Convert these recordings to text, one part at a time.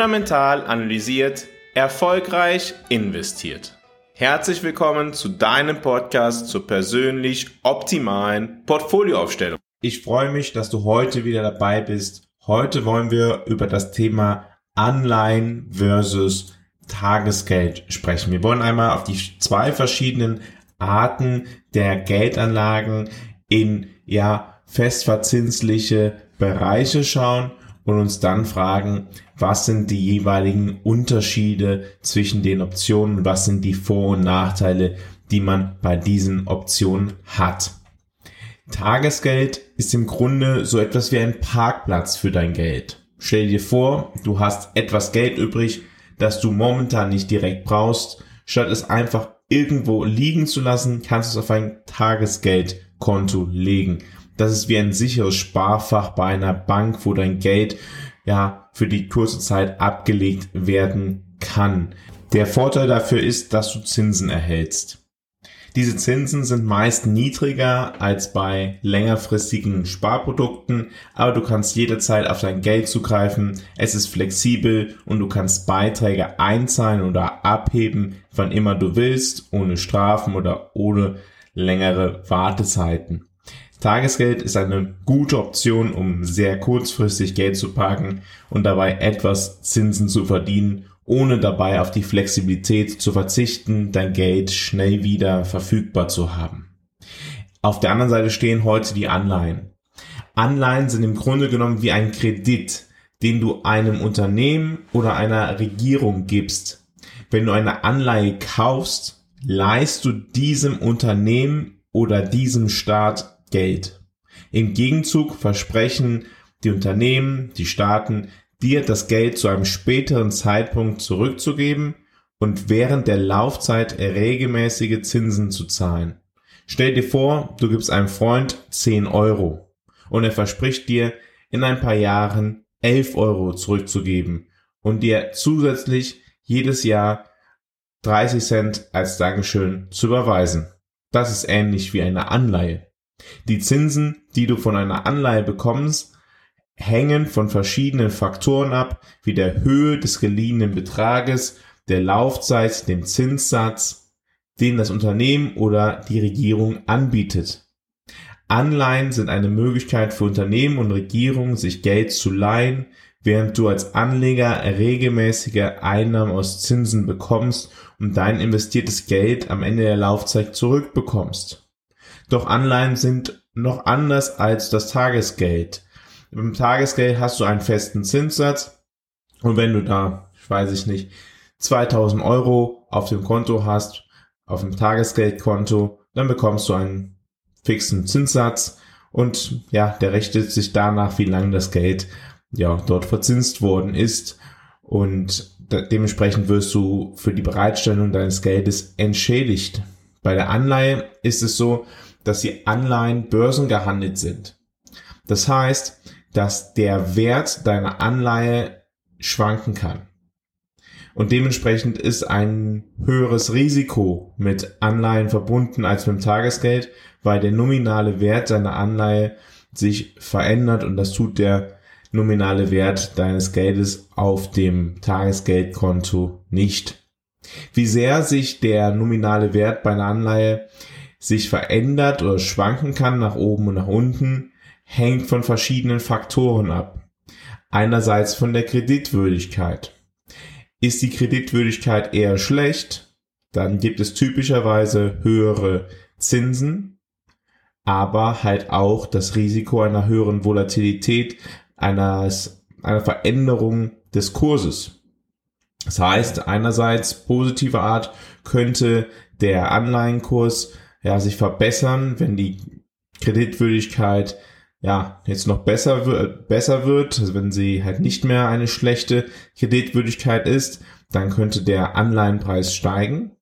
fundamental analysiert, erfolgreich investiert. Herzlich willkommen zu deinem Podcast zur persönlich optimalen Portfolioaufstellung. Ich freue mich, dass du heute wieder dabei bist. Heute wollen wir über das Thema Anleihen versus Tagesgeld sprechen. Wir wollen einmal auf die zwei verschiedenen Arten der Geldanlagen in ja festverzinsliche Bereiche schauen und uns dann fragen, was sind die jeweiligen Unterschiede zwischen den Optionen, was sind die Vor- und Nachteile, die man bei diesen Optionen hat. Tagesgeld ist im Grunde so etwas wie ein Parkplatz für dein Geld. Stell dir vor, du hast etwas Geld übrig, das du momentan nicht direkt brauchst. Statt es einfach irgendwo liegen zu lassen, kannst du es auf ein Tagesgeldkonto legen. Das ist wie ein sicheres Sparfach bei einer Bank, wo dein Geld ja für die kurze Zeit abgelegt werden kann. Der Vorteil dafür ist, dass du Zinsen erhältst. Diese Zinsen sind meist niedriger als bei längerfristigen Sparprodukten, aber du kannst jederzeit auf dein Geld zugreifen, es ist flexibel und du kannst Beiträge einzahlen oder abheben, wann immer du willst, ohne Strafen oder ohne längere Wartezeiten. Tagesgeld ist eine gute Option, um sehr kurzfristig Geld zu parken und dabei etwas Zinsen zu verdienen, ohne dabei auf die Flexibilität zu verzichten, dein Geld schnell wieder verfügbar zu haben. Auf der anderen Seite stehen heute die Anleihen. Anleihen sind im Grunde genommen wie ein Kredit, den du einem Unternehmen oder einer Regierung gibst. Wenn du eine Anleihe kaufst, leihst du diesem Unternehmen oder diesem Staat Geld. Im Gegenzug versprechen die Unternehmen, die Staaten, dir das Geld zu einem späteren Zeitpunkt zurückzugeben und während der Laufzeit regelmäßige Zinsen zu zahlen. Stell dir vor, du gibst einem Freund 10 Euro und er verspricht dir in ein paar Jahren 11 Euro zurückzugeben und dir zusätzlich jedes Jahr 30 Cent als Dankeschön zu überweisen. Das ist ähnlich wie eine Anleihe. Die Zinsen, die du von einer Anleihe bekommst, hängen von verschiedenen Faktoren ab, wie der Höhe des geliehenen Betrages, der Laufzeit, dem Zinssatz, den das Unternehmen oder die Regierung anbietet. Anleihen sind eine Möglichkeit für Unternehmen und Regierungen, sich Geld zu leihen, während du als Anleger regelmäßige Einnahmen aus Zinsen bekommst und dein investiertes Geld am Ende der Laufzeit zurückbekommst. Doch Anleihen sind noch anders als das Tagesgeld. Beim Tagesgeld hast du einen festen Zinssatz und wenn du da, ich weiß ich nicht, 2000 Euro auf dem Konto hast, auf dem Tagesgeldkonto, dann bekommst du einen fixen Zinssatz und ja, der richtet sich danach, wie lange das Geld ja dort verzinst worden ist und dementsprechend wirst du für die Bereitstellung deines Geldes entschädigt. Bei der Anleihe ist es so, dass die Anleihen börsengehandelt sind. Das heißt, dass der Wert deiner Anleihe schwanken kann. Und dementsprechend ist ein höheres Risiko mit Anleihen verbunden als mit dem Tagesgeld, weil der nominale Wert deiner Anleihe sich verändert und das tut der nominale Wert deines Geldes auf dem Tagesgeldkonto nicht. Wie sehr sich der nominale Wert bei einer Anleihe sich verändert oder schwanken kann nach oben und nach unten, hängt von verschiedenen Faktoren ab. Einerseits von der Kreditwürdigkeit. Ist die Kreditwürdigkeit eher schlecht, dann gibt es typischerweise höhere Zinsen, aber halt auch das Risiko einer höheren Volatilität, eines, einer Veränderung des Kurses. Das heißt, einerseits positive Art könnte der Anleihenkurs ja, sich verbessern, wenn die Kreditwürdigkeit ja, jetzt noch besser wird, besser wird, also wenn sie halt nicht mehr eine schlechte Kreditwürdigkeit ist, dann könnte der Anleihenpreis steigen.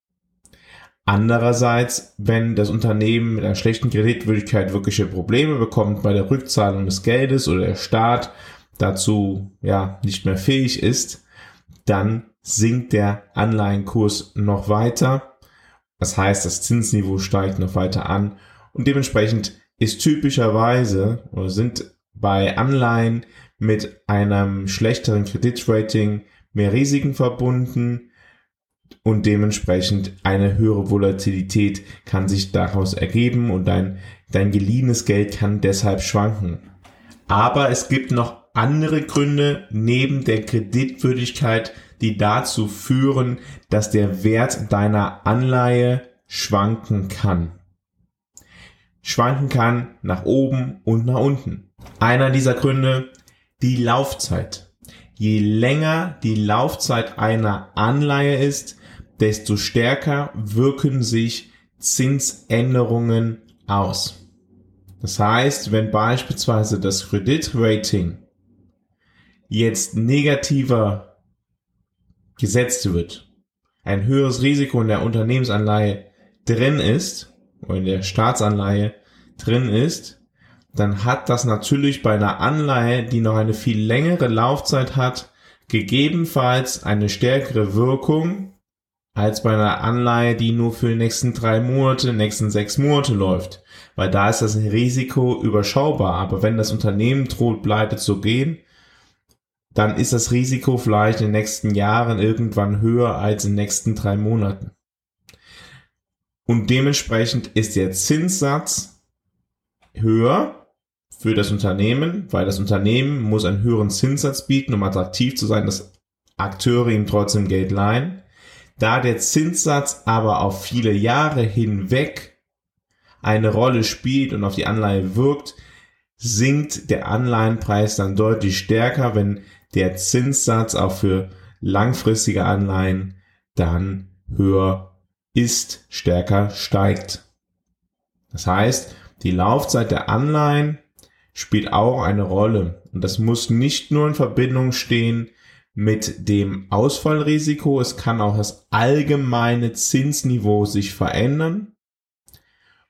Andererseits, wenn das Unternehmen mit einer schlechten Kreditwürdigkeit wirkliche Probleme bekommt bei der Rückzahlung des Geldes oder der Staat dazu ja nicht mehr fähig ist, dann sinkt der Anleihenkurs noch weiter das heißt, das Zinsniveau steigt noch weiter an und dementsprechend ist typischerweise oder sind bei Anleihen mit einem schlechteren Kreditrating mehr Risiken verbunden und dementsprechend eine höhere Volatilität kann sich daraus ergeben und dein, dein geliehenes Geld kann deshalb schwanken. Aber es gibt noch andere Gründe neben der Kreditwürdigkeit, die dazu führen, dass der Wert deiner Anleihe schwanken kann. Schwanken kann nach oben und nach unten. Einer dieser Gründe, die Laufzeit. Je länger die Laufzeit einer Anleihe ist, desto stärker wirken sich Zinsänderungen aus. Das heißt, wenn beispielsweise das Kreditrating jetzt negativer gesetzt wird, ein höheres Risiko in der Unternehmensanleihe drin ist, oder in der Staatsanleihe drin ist, dann hat das natürlich bei einer Anleihe, die noch eine viel längere Laufzeit hat, gegebenenfalls eine stärkere Wirkung als bei einer Anleihe, die nur für die nächsten drei Monate, nächsten sechs Monate läuft. Weil da ist das Risiko überschaubar. Aber wenn das Unternehmen droht, pleite zu gehen, dann ist das Risiko vielleicht in den nächsten Jahren irgendwann höher als in den nächsten drei Monaten. Und dementsprechend ist der Zinssatz höher für das Unternehmen, weil das Unternehmen muss einen höheren Zinssatz bieten, um attraktiv zu sein, dass Akteure ihm trotzdem Geld leihen. Da der Zinssatz aber auf viele Jahre hinweg eine Rolle spielt und auf die Anleihe wirkt, sinkt der Anleihenpreis dann deutlich stärker, wenn der Zinssatz auch für langfristige Anleihen dann höher ist, stärker steigt. Das heißt, die Laufzeit der Anleihen spielt auch eine Rolle. Und das muss nicht nur in Verbindung stehen mit dem Ausfallrisiko, es kann auch das allgemeine Zinsniveau sich verändern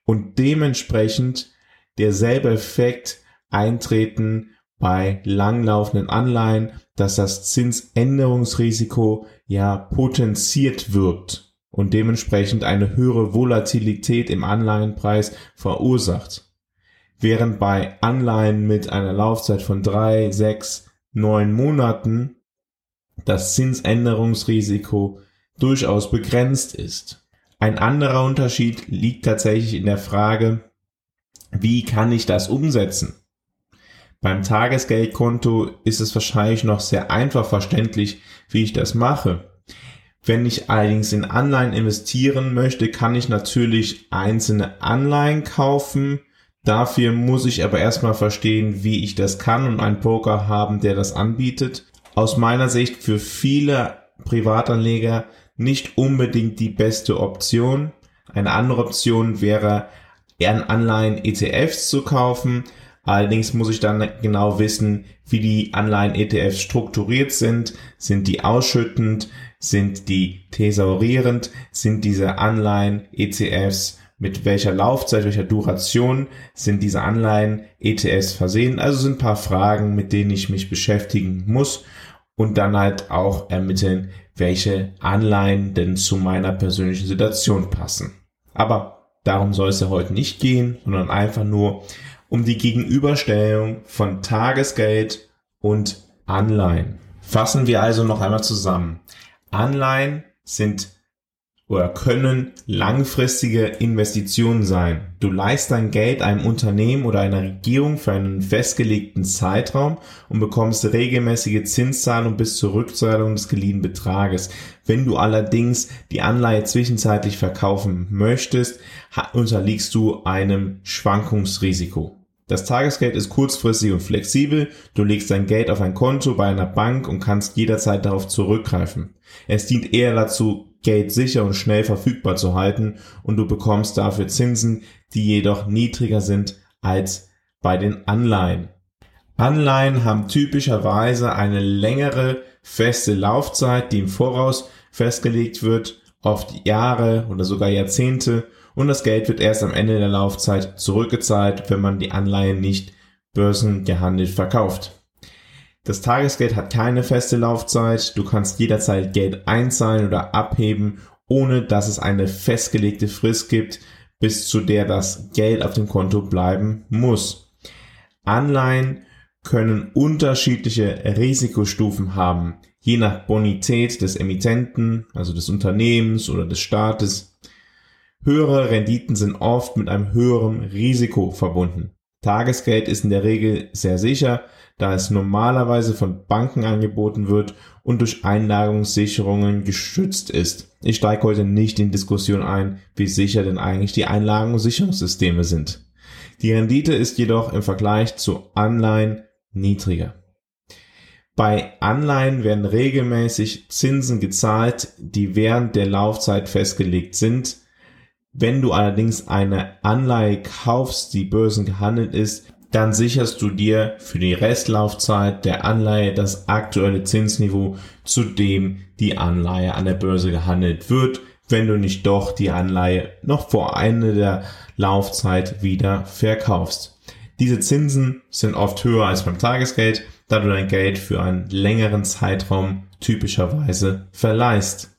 und dementsprechend derselbe Effekt eintreten bei langlaufenden Anleihen, dass das Zinsänderungsrisiko ja potenziert wirkt und dementsprechend eine höhere Volatilität im Anleihenpreis verursacht. Während bei Anleihen mit einer Laufzeit von drei, sechs, neun Monaten das Zinsänderungsrisiko durchaus begrenzt ist. Ein anderer Unterschied liegt tatsächlich in der Frage, wie kann ich das umsetzen? Beim Tagesgeldkonto ist es wahrscheinlich noch sehr einfach verständlich, wie ich das mache. Wenn ich allerdings in Anleihen investieren möchte, kann ich natürlich einzelne Anleihen kaufen. Dafür muss ich aber erstmal verstehen, wie ich das kann und einen Broker haben, der das anbietet. Aus meiner Sicht für viele Privatanleger nicht unbedingt die beste Option. Eine andere Option wäre, eher Anleihen ETFs zu kaufen. Allerdings muss ich dann genau wissen, wie die Anleihen-ETFs strukturiert sind. Sind die ausschüttend? Sind die thesaurierend? Sind diese Anleihen-ETFs mit welcher Laufzeit, welcher Duration sind diese Anleihen-ETFs versehen? Also sind ein paar Fragen, mit denen ich mich beschäftigen muss und dann halt auch ermitteln, welche Anleihen denn zu meiner persönlichen Situation passen. Aber darum soll es ja heute nicht gehen, sondern einfach nur um die Gegenüberstellung von Tagesgeld und Anleihen. Fassen wir also noch einmal zusammen. Anleihen sind oder können langfristige Investitionen sein. Du leist dein Geld einem Unternehmen oder einer Regierung für einen festgelegten Zeitraum und bekommst regelmäßige Zinszahlungen bis zur Rückzahlung des geliehenen Betrages. Wenn du allerdings die Anleihe zwischenzeitlich verkaufen möchtest, unterliegst du einem Schwankungsrisiko. Das Tagesgeld ist kurzfristig und flexibel. Du legst dein Geld auf ein Konto bei einer Bank und kannst jederzeit darauf zurückgreifen. Es dient eher dazu, Geld sicher und schnell verfügbar zu halten und du bekommst dafür Zinsen, die jedoch niedriger sind als bei den Anleihen. Anleihen haben typischerweise eine längere feste Laufzeit, die im Voraus festgelegt wird, oft Jahre oder sogar Jahrzehnte und das Geld wird erst am Ende der Laufzeit zurückgezahlt, wenn man die Anleihen nicht börsengehandelt verkauft. Das Tagesgeld hat keine feste Laufzeit, du kannst jederzeit Geld einzahlen oder abheben, ohne dass es eine festgelegte Frist gibt, bis zu der das Geld auf dem Konto bleiben muss. Anleihen können unterschiedliche Risikostufen haben. je nach Bonität des Emittenten, also des Unternehmens oder des Staates. Höhere Renditen sind oft mit einem höheren Risiko verbunden. Tagesgeld ist in der Regel sehr sicher, da es normalerweise von Banken angeboten wird und durch Einlagerungssicherungen geschützt ist. Ich steige heute nicht in Diskussion ein, wie sicher denn eigentlich die Einlagerungssicherungssysteme sind. Die Rendite ist jedoch im Vergleich zu Anleihen niedriger. Bei Anleihen werden regelmäßig Zinsen gezahlt, die während der Laufzeit festgelegt sind. Wenn du allerdings eine Anleihe kaufst, die börsengehandelt ist, dann sicherst du dir für die Restlaufzeit der Anleihe das aktuelle Zinsniveau, zu dem die Anleihe an der Börse gehandelt wird, wenn du nicht doch die Anleihe noch vor Ende der Laufzeit wieder verkaufst. Diese Zinsen sind oft höher als beim Tagesgeld, da du dein Geld für einen längeren Zeitraum typischerweise verleihst.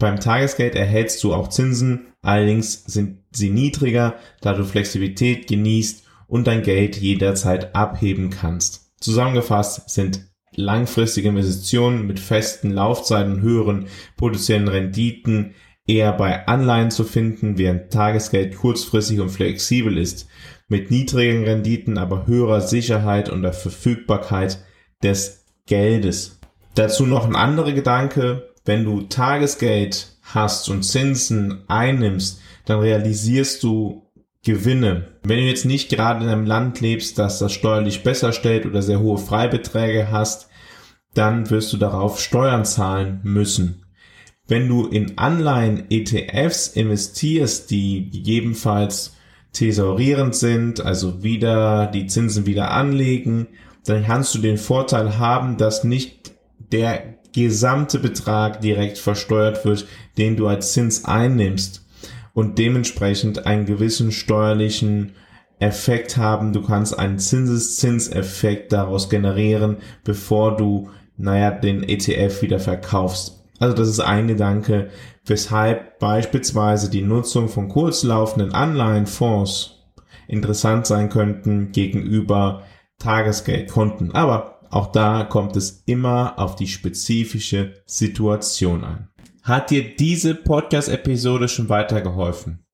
Beim Tagesgeld erhältst du auch Zinsen, allerdings sind sie niedriger, da du Flexibilität genießt und dein Geld jederzeit abheben kannst. Zusammengefasst sind langfristige Investitionen mit festen Laufzeiten und höheren potenziellen Renditen eher bei Anleihen zu finden, während Tagesgeld kurzfristig und flexibel ist, mit niedrigen Renditen, aber höherer Sicherheit und der Verfügbarkeit des Geldes. Dazu noch ein anderer Gedanke, wenn du Tagesgeld hast und Zinsen einnimmst, dann realisierst du Gewinne. Wenn du jetzt nicht gerade in einem Land lebst, das das steuerlich besser stellt oder sehr hohe Freibeträge hast, dann wirst du darauf Steuern zahlen müssen. Wenn du in Anleihen ETFs investierst, die gegebenenfalls thesaurierend sind, also wieder die Zinsen wieder anlegen, dann kannst du den Vorteil haben, dass nicht der gesamte Betrag direkt versteuert wird, den du als Zins einnimmst und dementsprechend einen gewissen steuerlichen Effekt haben. Du kannst einen Zinseszinseffekt daraus generieren, bevor du, naja, den ETF wieder verkaufst. Also das ist ein Gedanke, weshalb beispielsweise die Nutzung von kurzlaufenden Anleihenfonds interessant sein könnten gegenüber Tagesgeldkonten. Aber auch da kommt es immer auf die spezifische Situation an. Hat dir diese Podcast-Episode schon weitergeholfen?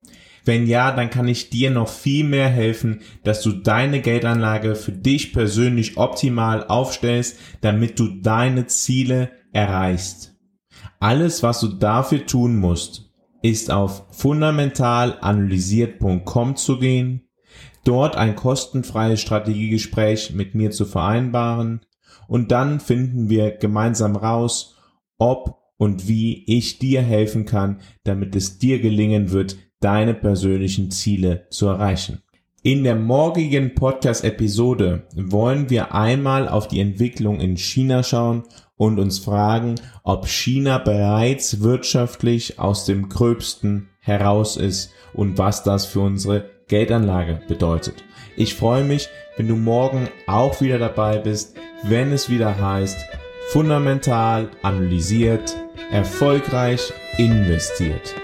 Wenn ja, dann kann ich dir noch viel mehr helfen, dass du deine Geldanlage für dich persönlich optimal aufstellst, damit du deine Ziele erreichst. Alles, was du dafür tun musst, ist auf fundamentalanalysiert.com zu gehen, dort ein kostenfreies Strategiegespräch mit mir zu vereinbaren und dann finden wir gemeinsam raus, ob und wie ich dir helfen kann, damit es dir gelingen wird, deine persönlichen Ziele zu erreichen. In der morgigen Podcast-Episode wollen wir einmal auf die Entwicklung in China schauen und uns fragen, ob China bereits wirtschaftlich aus dem Gröbsten heraus ist und was das für unsere Geldanlage bedeutet. Ich freue mich, wenn du morgen auch wieder dabei bist, wenn es wieder heißt, fundamental analysiert, erfolgreich investiert.